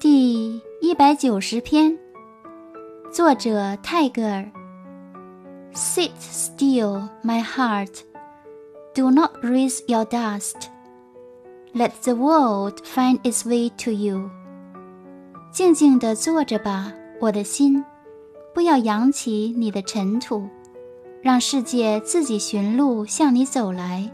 第一百九十篇作者泰戈尔 sit still my heart do not raise your dust let the world find its way to you 静静地坐着吧我的心不要扬起你的尘土让世界自己寻路向你走来